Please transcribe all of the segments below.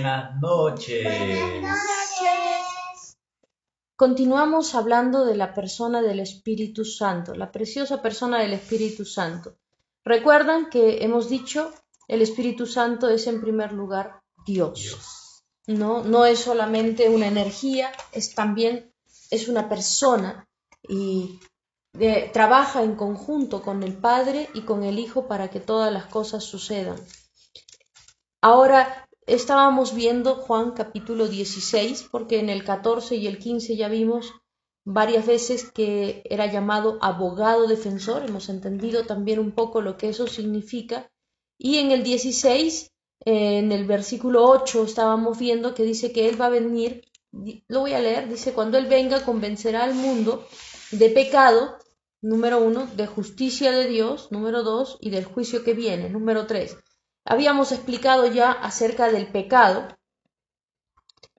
Buenas noches. Continuamos hablando de la persona del Espíritu Santo, la preciosa persona del Espíritu Santo. Recuerdan que hemos dicho el Espíritu Santo es en primer lugar Dios. No, no es solamente una energía, es también es una persona y trabaja en conjunto con el Padre y con el Hijo para que todas las cosas sucedan. Ahora estábamos viendo Juan capítulo 16, porque en el 14 y el 15 ya vimos varias veces que era llamado abogado defensor, hemos entendido también un poco lo que eso significa, y en el 16, en el versículo 8, estábamos viendo que dice que Él va a venir, lo voy a leer, dice, cuando Él venga convencerá al mundo de pecado, número uno, de justicia de Dios, número dos, y del juicio que viene, número tres. Habíamos explicado ya acerca del pecado,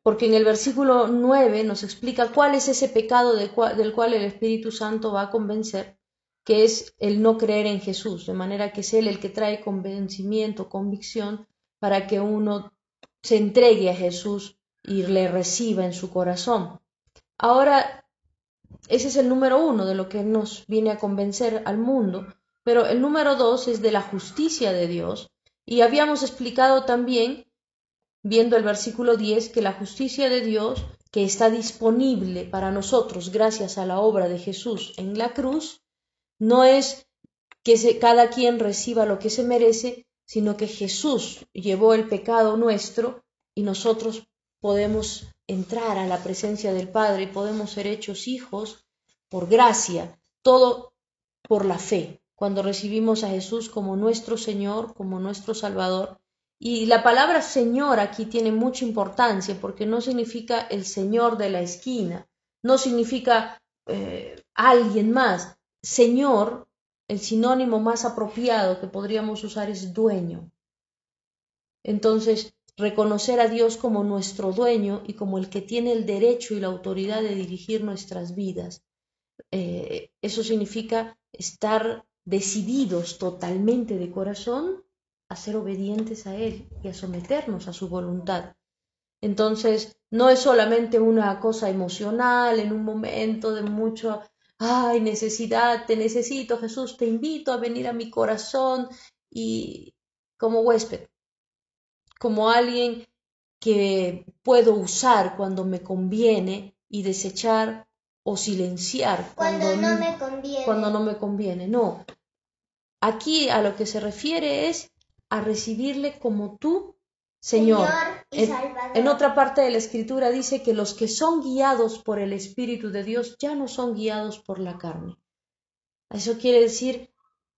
porque en el versículo 9 nos explica cuál es ese pecado del cual el Espíritu Santo va a convencer, que es el no creer en Jesús, de manera que es Él el que trae convencimiento, convicción, para que uno se entregue a Jesús y le reciba en su corazón. Ahora, ese es el número uno de lo que nos viene a convencer al mundo, pero el número dos es de la justicia de Dios, y habíamos explicado también, viendo el versículo 10, que la justicia de Dios, que está disponible para nosotros gracias a la obra de Jesús en la cruz, no es que cada quien reciba lo que se merece, sino que Jesús llevó el pecado nuestro y nosotros podemos entrar a la presencia del Padre y podemos ser hechos hijos por gracia, todo por la fe cuando recibimos a Jesús como nuestro Señor, como nuestro Salvador. Y la palabra Señor aquí tiene mucha importancia porque no significa el Señor de la esquina, no significa eh, alguien más. Señor, el sinónimo más apropiado que podríamos usar es dueño. Entonces, reconocer a Dios como nuestro dueño y como el que tiene el derecho y la autoridad de dirigir nuestras vidas. Eh, eso significa estar decididos totalmente de corazón a ser obedientes a Él y a someternos a su voluntad. Entonces, no es solamente una cosa emocional en un momento de mucho, ay, necesidad, te necesito, Jesús, te invito a venir a mi corazón y como huésped, como alguien que puedo usar cuando me conviene y desechar o silenciar cuando, no me conviene. Cuando no me conviene, no. Aquí a lo que se refiere es a recibirle como tú, Señor. en, otra parte de la escritura dice que los que son guiados por el Espíritu de Dios ya no son guiados por la carne. Eso quiere decir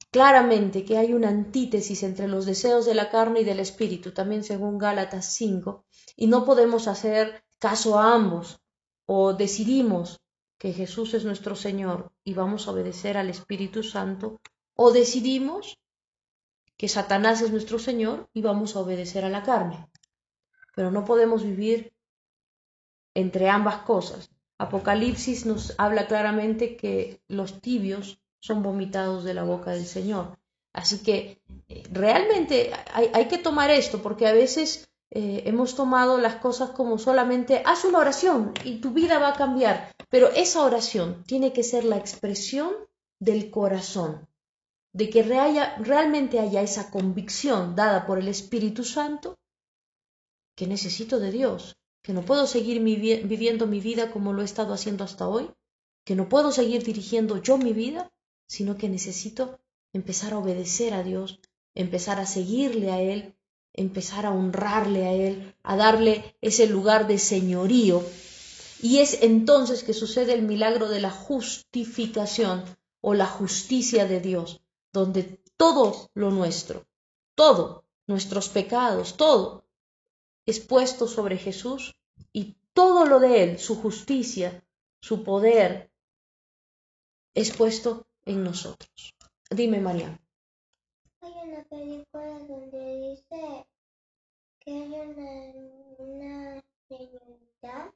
claramente que hay una antítesis entre los deseos de la carne y del Espíritu, también según Gálatas 5, y no podemos hacer caso a ambos, o decidimos que Jesús es nuestro Señor y vamos a obedecer al Espíritu Santo, o decidimos que Satanás es nuestro Señor y vamos a obedecer a la carne. Pero no podemos vivir entre ambas cosas. Apocalipsis nos habla claramente que los tibios son vomitados de la boca del Señor. Así que eh, realmente hay, que tomar esto porque a veces eh, hemos tomado las cosas como solamente haz una oración y tu vida va a cambiar. Pero esa oración tiene que ser la expresión del corazón de que realmente haya esa convicción dada por el Espíritu Santo que necesito de Dios, que no puedo seguir viviendo mi vida como lo he estado haciendo hasta hoy, que no puedo seguir dirigiendo yo mi vida, sino que necesito empezar a obedecer a Dios, empezar a seguirle a Él, empezar a honrarle a Él, a darle ese lugar de señorío. Y es entonces que sucede el milagro de la justificación o la justicia de Dios, donde todo lo nuestro, todo, nuestros pecados, todo, es puesto sobre Jesús y todo lo de Él, su justicia, su poder, es puesto en nosotros. Dime, María. Hay una película donde dice que hay una, una señorita,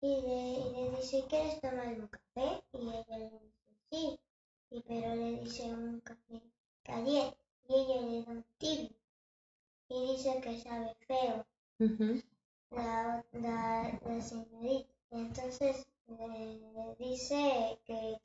y le, dice, ¿quieres tomar un café? Y ella le dice, sí, y pero le dice un café caliente y ella le da un tibio. y dice que sabe feo la, la, la señorita. Entonces le dice que,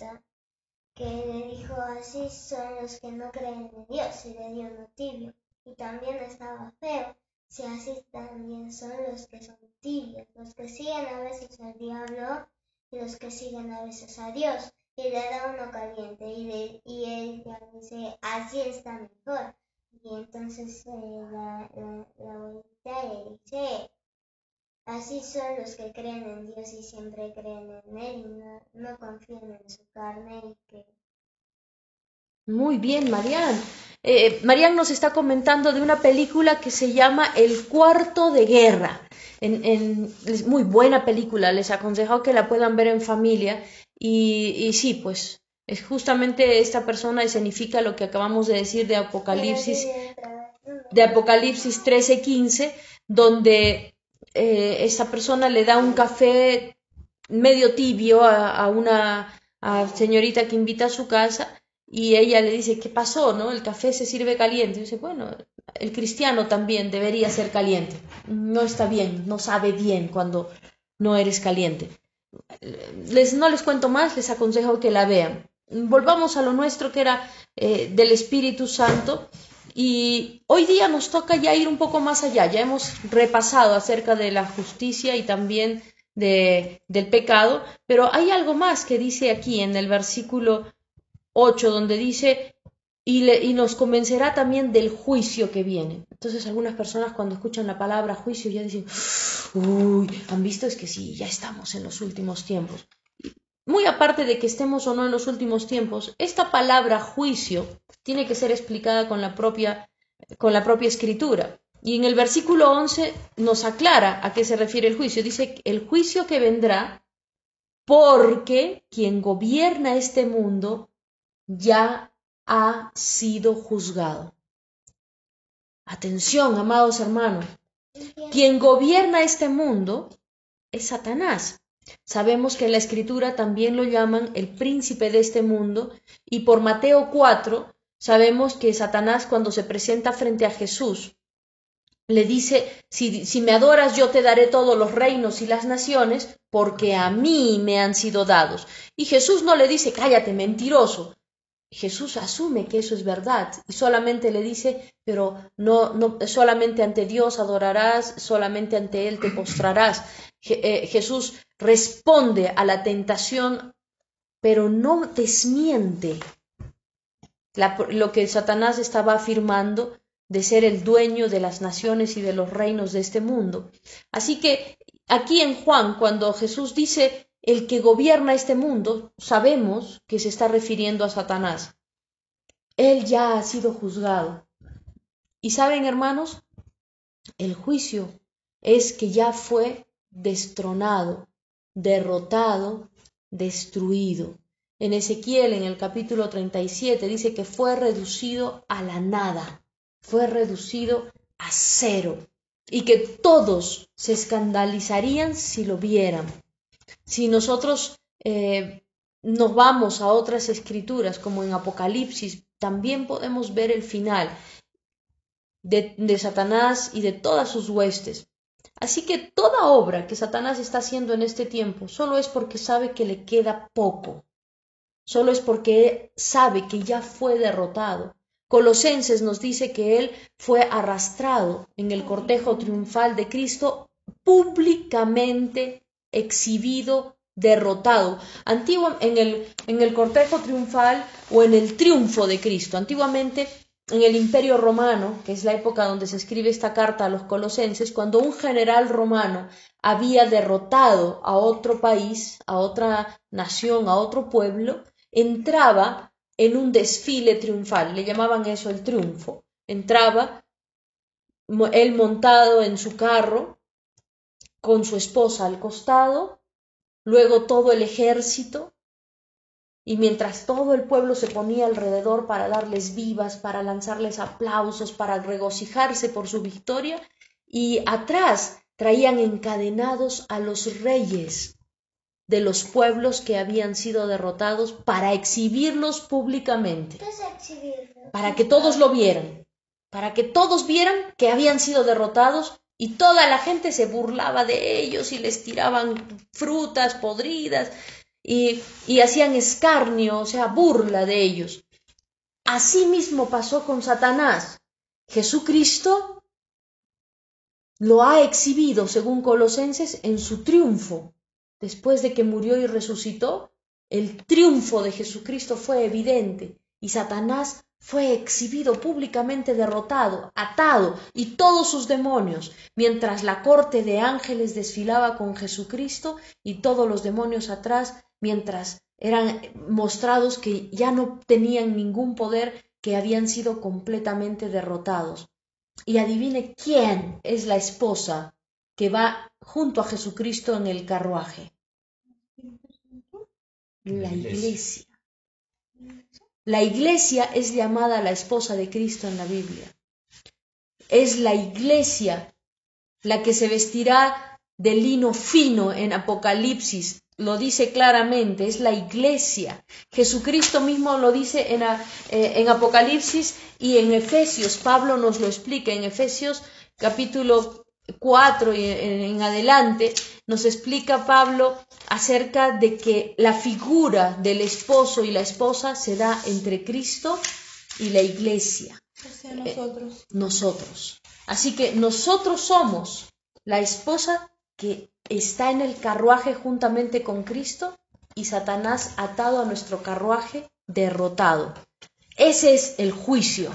que le dijo así son los que no creen en Dios y le dio uno tibio. Y también estaba feo. Si así también son los que son tibios, los que siguen a veces al diablo y los que siguen a veces a Dios. Y le da uno caliente y, y ella dice, así está mejor. Y entonces eh, la, la, la abuelita le dice, así son los que creen en Dios y siempre creen en Él y no, no confían en su carne y que Muy bien, Marian. Eh, Marian nos está comentando de una película que se llama El cuarto de guerra. En, en- es muy buena película, les aconsejo que la puedan ver en familia. Y, y sí, pues es justamente esta persona escenifica lo que acabamos de decir de Apocalipsis de Apocalipsis 13:15, donde eh, esta persona le da un café medio tibio a, una señorita que invita a su casa y ella le dice, ¿qué pasó? ¿No? El café se sirve caliente. Dice, bueno, el cristiano también debería ser caliente. No está bien, no sabe bien cuando no eres caliente. Les, no les cuento más, les aconsejo que la vean. Volvamos a lo nuestro que era eh, del Espíritu Santo. Y hoy día nos toca ya ir un poco más allá. Ya hemos repasado acerca de la justicia y también de, del pecado, pero hay algo más que dice aquí en el versículo 8, donde dice, y, y nos convencerá también del juicio que viene. Entonces algunas personas cuando escuchan la palabra juicio ya dicen, uy, han visto es que sí, ya estamos en los últimos tiempos. Muy aparte de que estemos o no en los últimos tiempos, esta palabra juicio tiene que ser explicada con la propia, con la propia escritura. Y en el versículo 11 nos aclara a qué se refiere el juicio. Dice, el juicio que vendrá porque quien gobierna este mundo ya ha sido juzgado. Atención, amados hermanos, quien gobierna este mundo es Satanás. Sabemos que en la escritura también lo llaman el príncipe de este mundo y por Mateo 4 sabemos que Satanás cuando se presenta frente a Jesús le dice, si, me adoras yo te daré todos los reinos y las naciones porque a mí me han sido dados. Y Jesús no le dice, cállate, mentiroso. Jesús asume que eso es verdad y solamente le dice, pero no, solamente ante Dios adorarás, solamente ante Él te postrarás. Eh, Jesús responde a la tentación, pero no desmiente lo que Satanás estaba afirmando de ser el dueño de las naciones y de los reinos de este mundo. Así que aquí en Juan, cuando Jesús dice el que gobierna este mundo, sabemos que se está refiriendo a Satanás. Él ya ha sido juzgado. Y saben, hermanos, el juicio es que ya fue destronado, derrotado, destruido. En Ezequiel, en el capítulo 37, dice que fue reducido a la nada, fue reducido a cero, y que todos se escandalizarían si lo vieran. Si nosotros eh, nos vamos a otras escrituras, como en Apocalipsis, también podemos ver el final de, de Satanás y de todas sus huestes. Así que toda obra que Satanás está haciendo en este tiempo solo es porque sabe que le queda poco, solo es porque sabe que ya fue derrotado. Colosenses nos dice que él fue arrastrado en el cortejo triunfal de Cristo, públicamente exhibido, derrotado. Antiguo, en, el, en el cortejo triunfal o en el triunfo de Cristo. Antiguamente en el Imperio Romano, que es la época donde se escribe esta carta a los colosenses, cuando un general romano había derrotado a otro país, a otra nación, a otro pueblo, entraba en un desfile triunfal, le llamaban eso el triunfo. Entraba él montado en su carro, con su esposa al costado, luego todo el ejército, y mientras todo el pueblo se ponía alrededor para darles vivas, para lanzarles aplausos, para regocijarse por su victoria, y atrás traían encadenados a los reyes de los pueblos que habían sido derrotados para exhibirlos públicamente, para que todos lo vieran, para que todos vieran que habían sido derrotados y toda la gente se burlaba de ellos y les tiraban frutas podridas y, y hacían escarnio, o sea, burla de ellos. Así mismo pasó con Satanás. Jesucristo lo ha exhibido, según Colosenses, en su triunfo. Después de que murió y resucitó, el triunfo de Jesucristo fue evidente y Satanás fue exhibido públicamente derrotado, atado y todos sus demonios, mientras la corte de ángeles desfilaba con Jesucristo y todos los demonios atrás, mientras eran mostrados que ya no tenían ningún poder, que habían sido completamente derrotados. Y adivine quién es la esposa que va junto a Jesucristo en el carruaje. La iglesia. La iglesia es llamada la esposa de Cristo en la Biblia. Es la iglesia la que se vestirá de lino fino en Apocalipsis. Lo dice claramente, es la iglesia. Jesucristo mismo lo dice en, eh, en Apocalipsis y en Efesios. Pablo nos lo explica en Efesios capítulo 4 y en adelante, nos explica Pablo acerca de que la figura del esposo y la esposa se da entre Cristo y la iglesia. nosotros. nosotros. Así que nosotros somos la esposa que está en el carruaje juntamente con Cristo y Satanás atado a nuestro carruaje derrotado. Ese es el juicio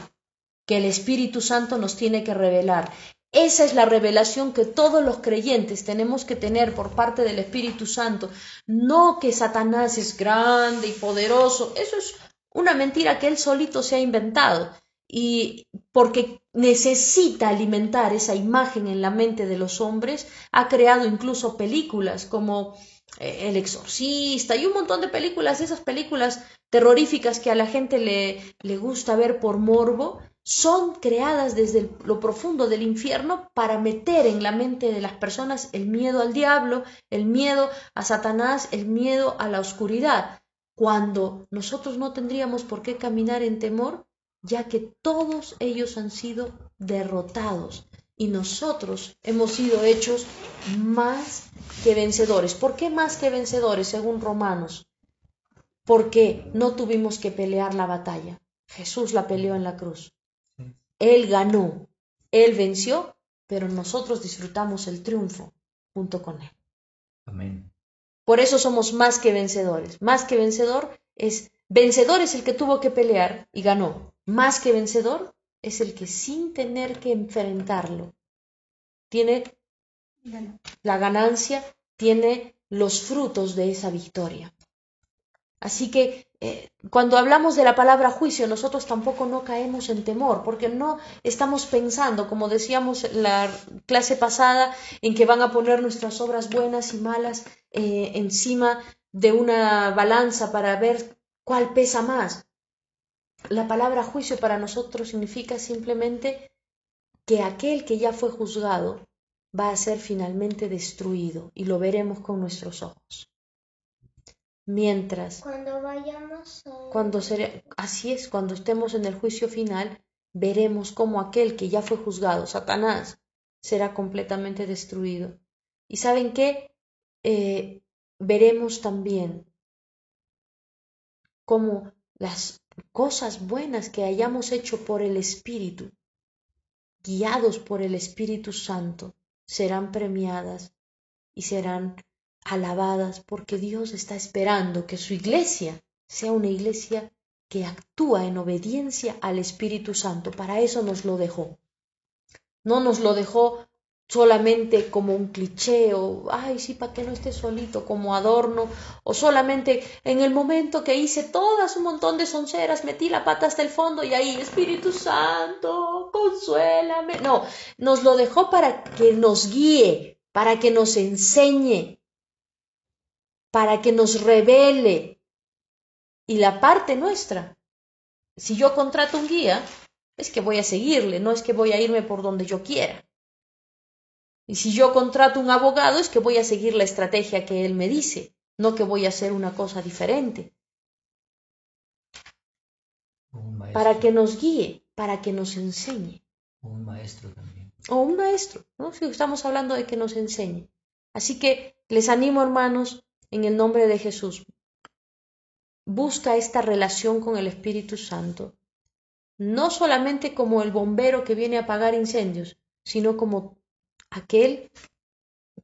que el Espíritu Santo nos tiene que revelar. Esa es la revelación que todos los creyentes tenemos que tener por parte del Espíritu Santo. No que Satanás es grande y poderoso. Eso es una mentira que él solito se ha inventado. Y porque necesita alimentar esa imagen en la mente de los hombres, ha creado incluso películas como eh, El Exorcista y un montón de películas, esas películas terroríficas que a la gente le, le gusta ver por morbo, son creadas desde lo profundo del infierno para meter en la mente de las personas el miedo al diablo, el miedo a Satanás, el miedo a la oscuridad, cuando nosotros no tendríamos por qué caminar en temor, ya que todos ellos han sido derrotados y nosotros hemos sido hechos más que vencedores. ¿Por qué más que vencedores, según Romanos? Porque no tuvimos que pelear la batalla. Jesús la peleó en la cruz. Él ganó, Él venció, pero nosotros disfrutamos el triunfo junto con Él. Amén. Por eso somos más que vencedores. Más que vencedor es, vencedor es el que tuvo que pelear y ganó. Más que vencedor es el que sin tener que enfrentarlo tiene la ganancia, tiene los frutos de esa victoria. Así que eh, cuando hablamos de la palabra juicio, nosotros tampoco no caemos en temor, porque no estamos pensando, como decíamos en la clase pasada, en que van a poner nuestras obras buenas y malas eh, encima de una balanza para ver cuál pesa más. La palabra juicio para nosotros significa simplemente que aquel que ya fue juzgado va a ser finalmente destruido y lo veremos con nuestros ojos. Mientras, Cuando vayamos a... cuando sere- así es, cuando estemos en el juicio final, veremos cómo aquel que ya fue juzgado, Satanás, será completamente destruido. ¿Y saben qué? Eh, veremos también cómo las cosas buenas que hayamos hecho por el Espíritu, guiados por el Espíritu Santo, serán premiadas y serán alabadas porque Dios está esperando que su iglesia sea una iglesia que actúa en obediencia al Espíritu Santo. Para eso nos lo dejó. No nos lo dejó solamente como un cliché o, ay, sí, para que no esté solito, como adorno, o solamente en el momento que hice todas un montón de sonceras, metí la pata hasta el fondo y ahí, Espíritu Santo, consuélame. No, nos lo dejó para que nos guíe, para que nos enseñe, para que nos revele. Y la parte nuestra, si yo contrato un guía, es que voy a seguirle, no es que voy a irme por donde yo quiera. Y si yo contrato un abogado, es que voy a seguir la estrategia que él me dice, no que voy a hacer una cosa diferente. Un. Para que nos guíe, para que nos enseñe. O un maestro también. O un maestro, ¿no? Si estamos hablando de que nos enseñe. Así que les animo, hermanos, en el nombre de Jesús. Busca esta relación con el Espíritu Santo, no solamente como el bombero que viene a apagar incendios, sino como aquel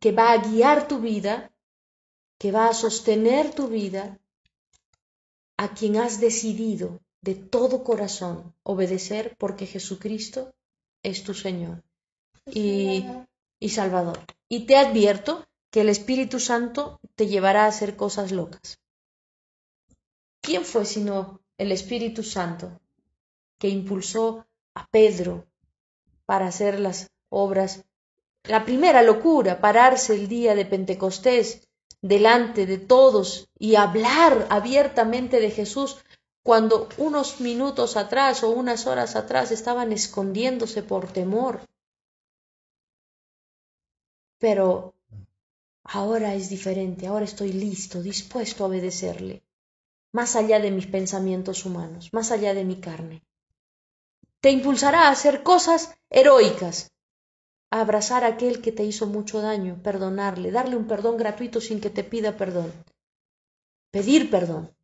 que va a guiar tu vida, que va a sostener tu vida, a quien has decidido de todo corazón obedecer porque Jesucristo es tu Señor y, y Salvador. Y te advierto que el Espíritu Santo te llevará a hacer cosas locas. ¿Quién fue sino el Espíritu Santo que impulsó a Pedro para hacer las obras? La primera locura, pararse el día de Pentecostés delante de todos y hablar abiertamente de Jesús cuando unos minutos atrás o unas horas atrás estaban escondiéndose por temor. Pero ahora es diferente, ahora estoy listo, dispuesto a obedecerle, más allá de mis pensamientos humanos, más allá de mi carne. Te impulsará a hacer cosas heroicas, a abrazar a aquel que te hizo mucho daño, perdonarle, darle un perdón gratuito sin que te pida perdón, pedir perdón.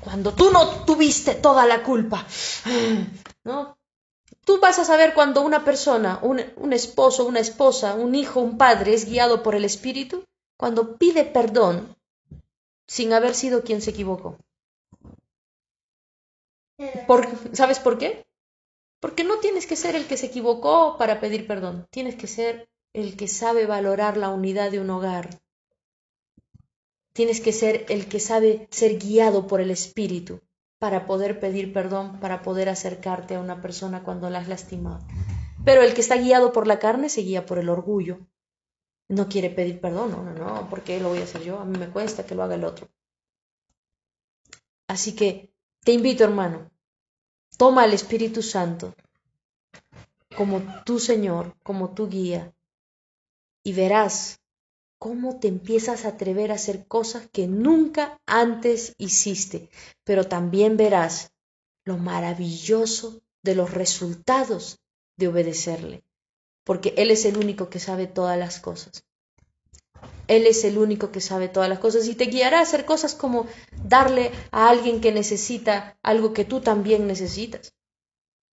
Cuando tú no tuviste toda la culpa, ¿no? Tú vas a saber cuando una persona, un, esposo, una esposa, un hijo, un padre es guiado por el Espíritu, cuando pide perdón sin haber sido quien se equivocó. Por, ¿Sabes por qué? Porque no tienes que ser el que se equivocó para pedir perdón, tienes que ser el que sabe valorar la unidad de un hogar. Tienes que ser el que sabe ser guiado por el Espíritu para poder pedir perdón, para poder acercarte a una persona cuando la has lastimado. Pero el que está guiado por la carne se guía por el orgullo. No quiere pedir perdón, no, no, no, porque lo voy a hacer yo, a mí me cuesta que lo haga el otro. Así que te invito, hermano, Toma al Espíritu Santo como tu Señor, como tu guía, y verás cómo te empiezas a atrever a hacer cosas que nunca antes hiciste, pero también verás lo maravilloso de los resultados de obedecerle, porque Él es el único que sabe todas las cosas. Él es el único que sabe todas las cosas y te guiará a hacer cosas como darle a alguien que necesita algo que tú también necesitas.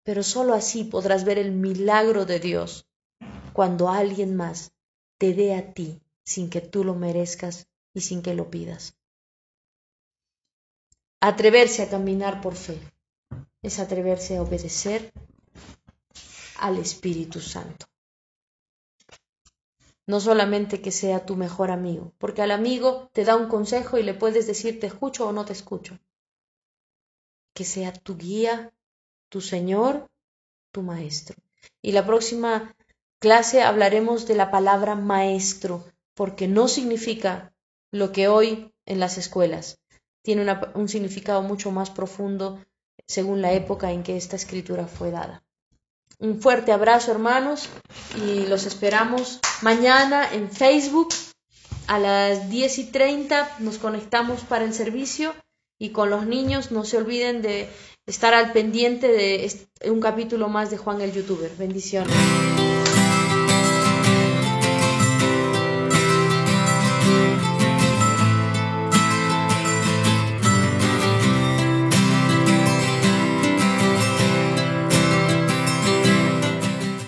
Pero sólo así podrás ver el milagro de Dios cuando alguien más te dé a ti sin que tú lo merezcas y sin que lo pidas. Atreverse a caminar por fe es atreverse a obedecer al Espíritu Santo no solamente que sea tu mejor amigo, porque al amigo te da un consejo y le puedes decir te escucho o no te escucho. Que sea tu guía, tu Señor, tu maestro. Y la próxima clase hablaremos de la palabra maestro, porque no significa lo que hoy en las escuelas. Tiene un significado mucho más profundo según la época en que esta escritura fue dada. Un fuerte abrazo, hermanos, y los esperamos mañana en Facebook. A las 10 y 30 nos conectamos para el servicio y con los niños no se olviden de estar al pendiente de un capítulo más de Juan el Youtuber. Bendiciones.